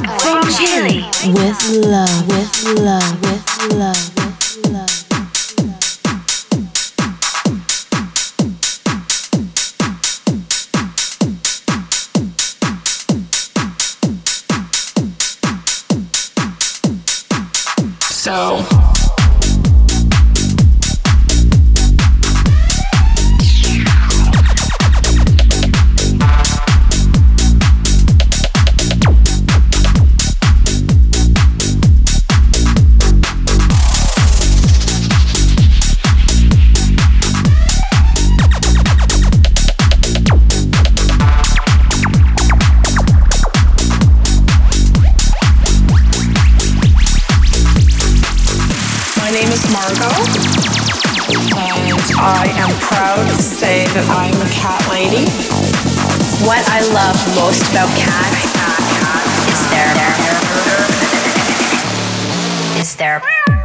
Chile. With love, with love, with love, with love. So. Lady. What I love most about cats is their is their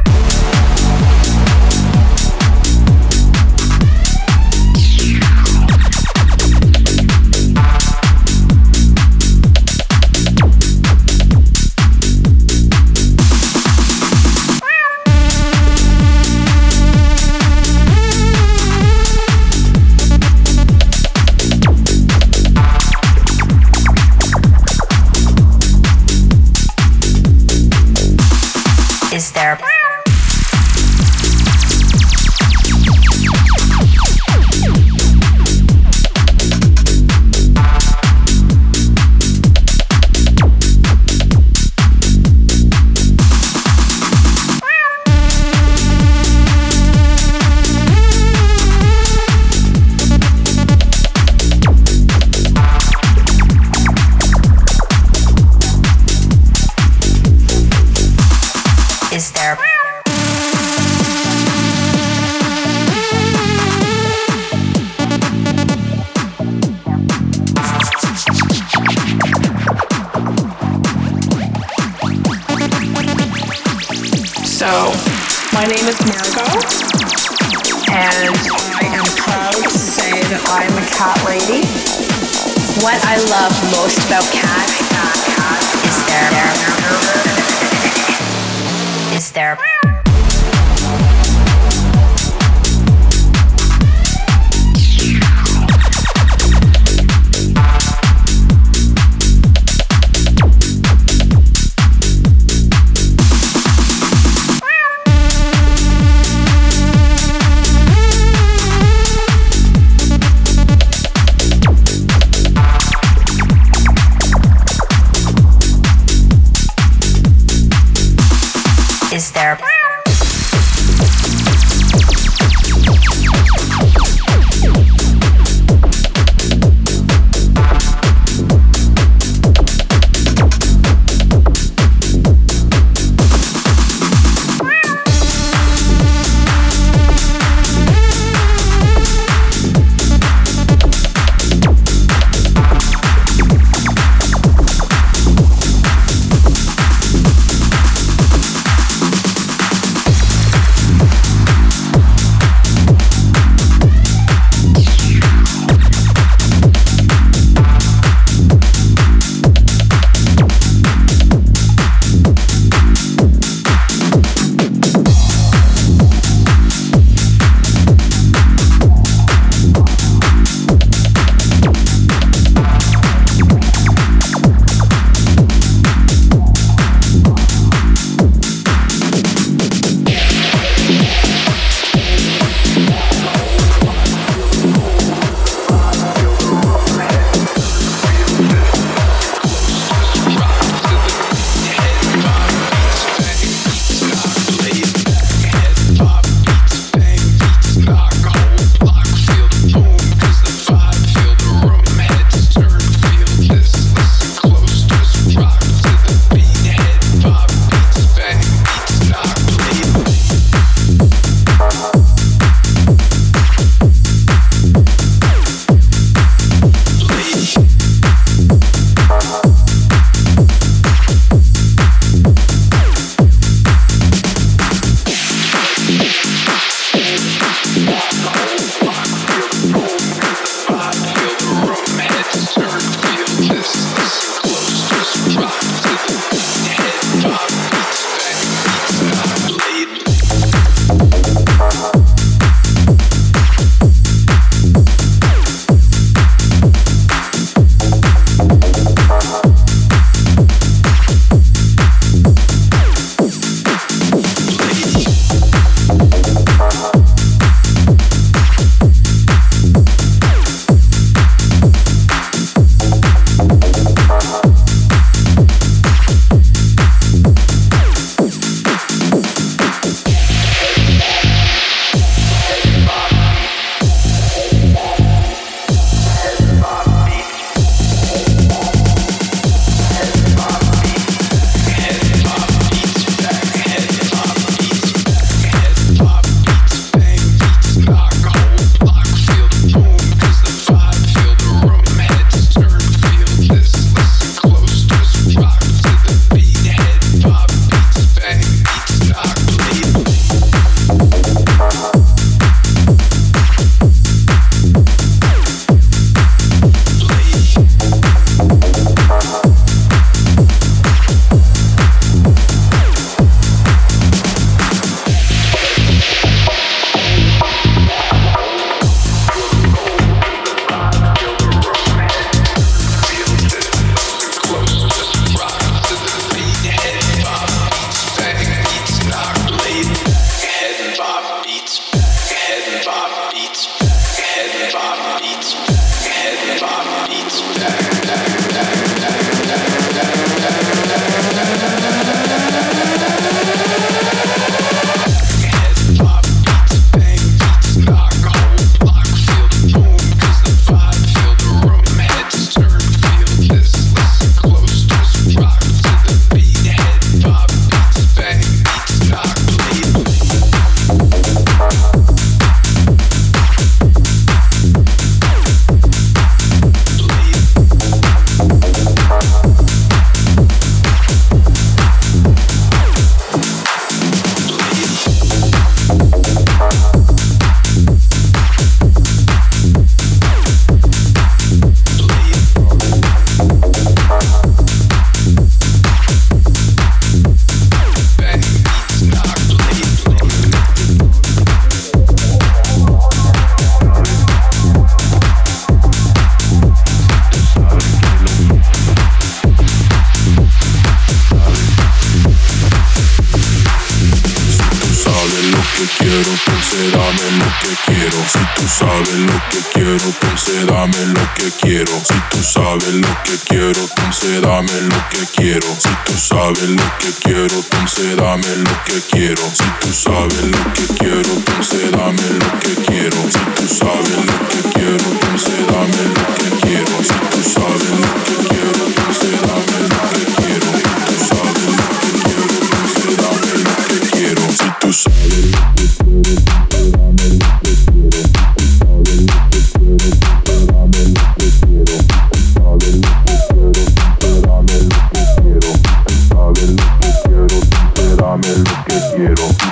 que quiero.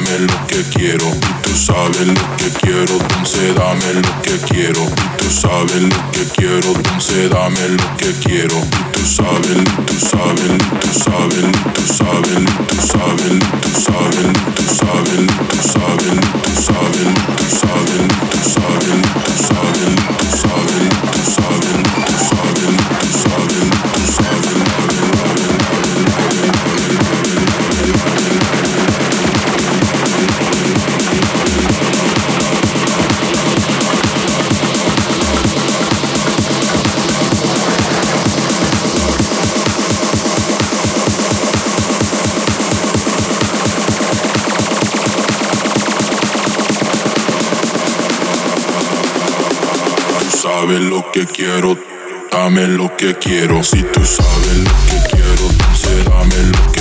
dame lo que quiero. Y tú sabes lo que quiero, dulce, dame lo que quiero. Y tú sabes lo que quiero, dulce, dame lo que quiero. Y tú sabes, tú sabes, tú sabes, tú sabes, tú sabes, tú sabes, tú sabes, tú sabes, tú sabes, tú sabes, tú sabes, tú sabes, tú sabes, tú sabes. Si tú sabes lo que quiero, entonces dame lo que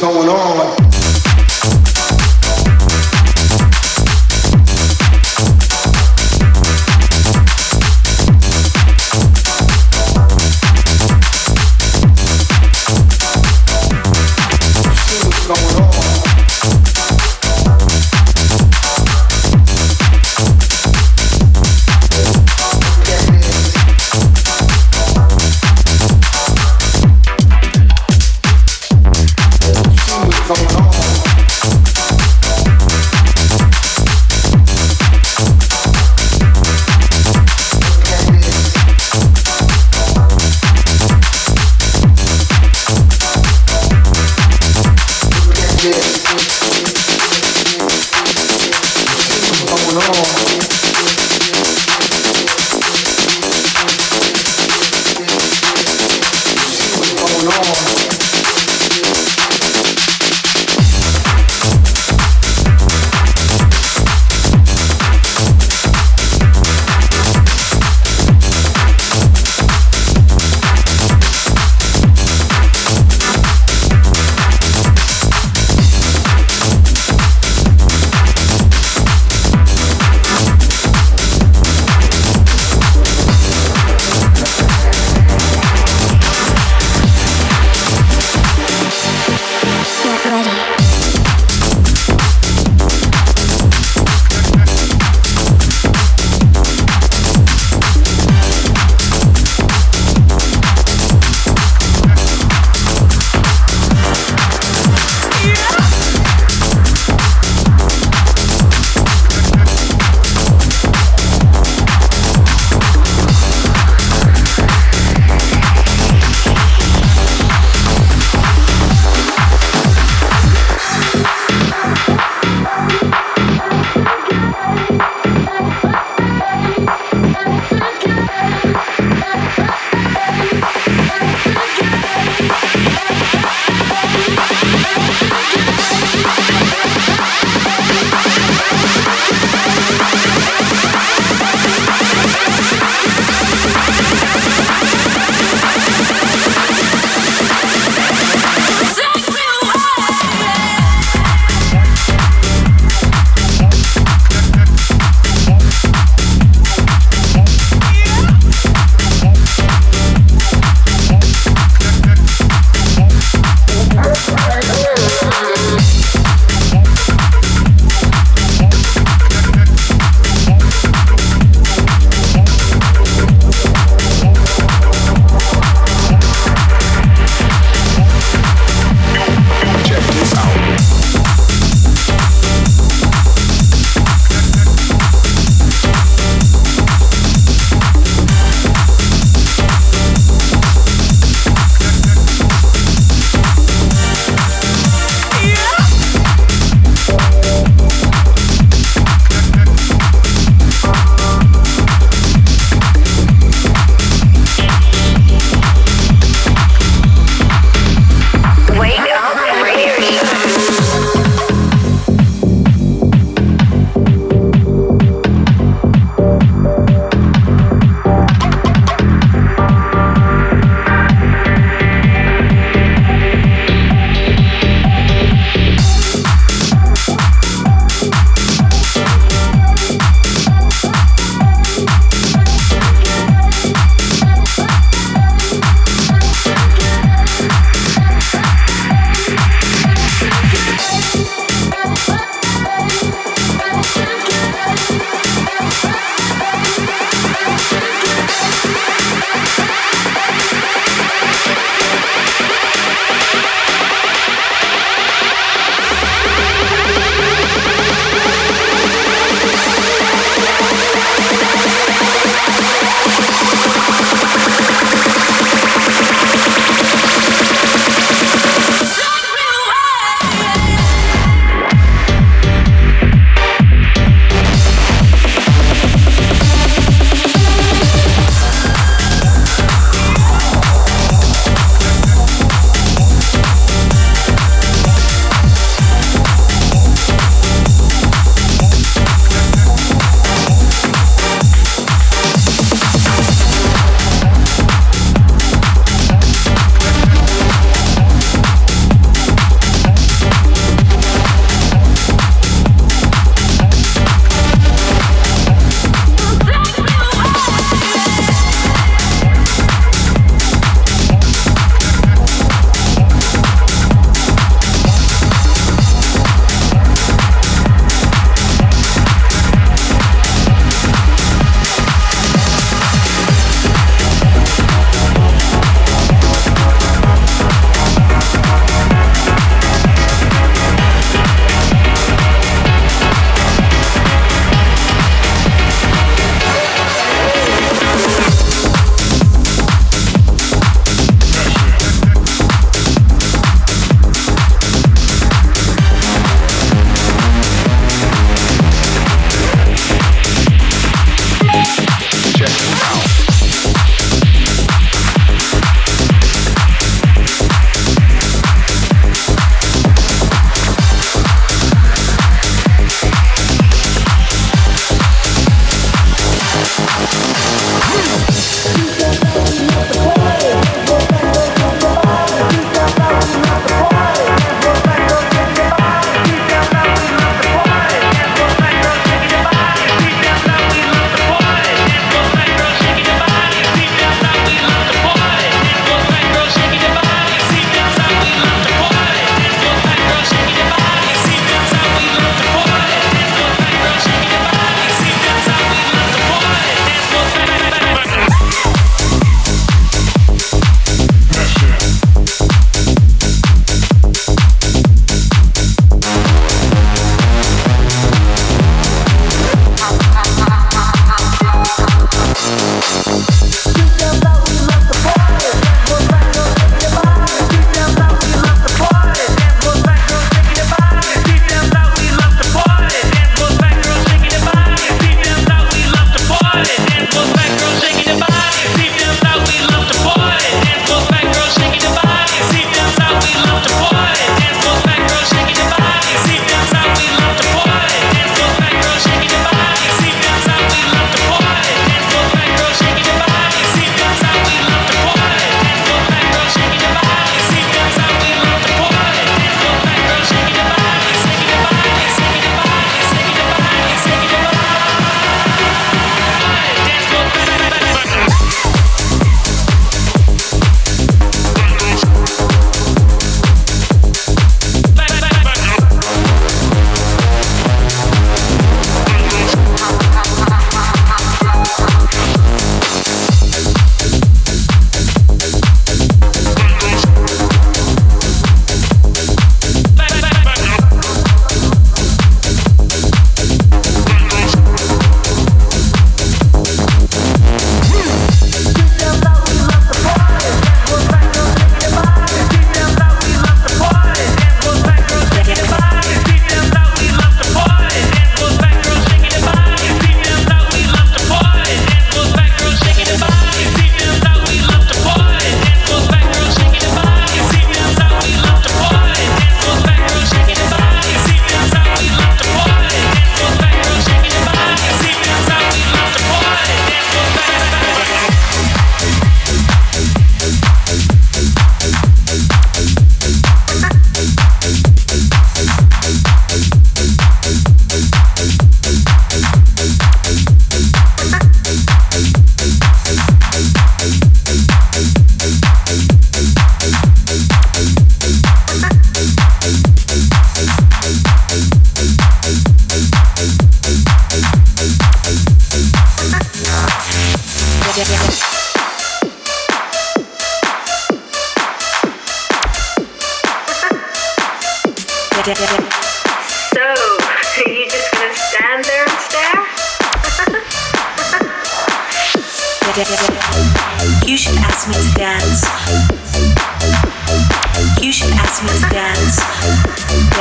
going on.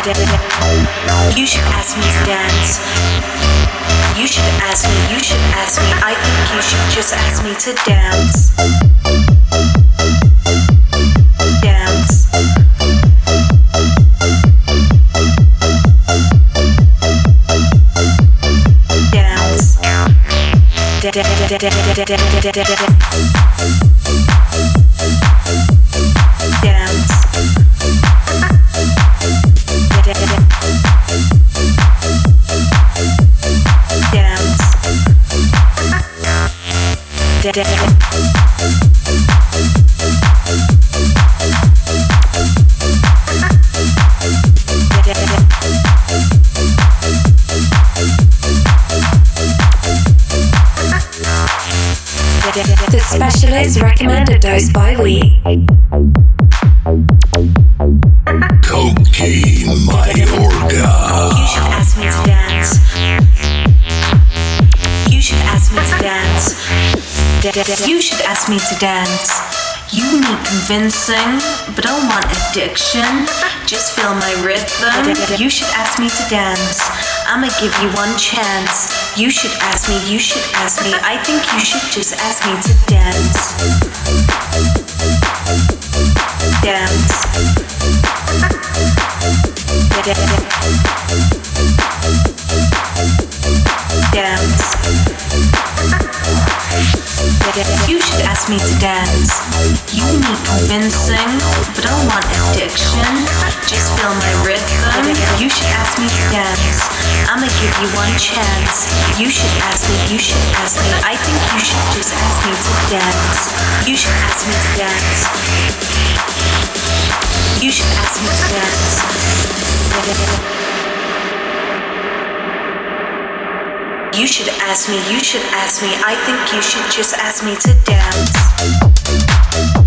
You should ask me to dance. You should ask me, you should ask me. I think you should just ask me to dance. Dance. Dance. Dance. The specialist recommended dose by week. Me to dance. You need convincing, but don't want addiction. Just feel my rhythm. You should ask me to dance. I'ma give you one chance. You should ask me, you should ask me. I think you should just ask me to dance. Dance. Dance. You should ask me to dance. You need convincing, but don't want addiction. Just feel my rhythm. You should ask me to dance. I'ma give you one chance. You should ask me, you should ask me. I think you should just ask me to dance. You should ask me to dance. You should ask me to dance. You should ask me, you should ask me. I think you should just ask me to dance.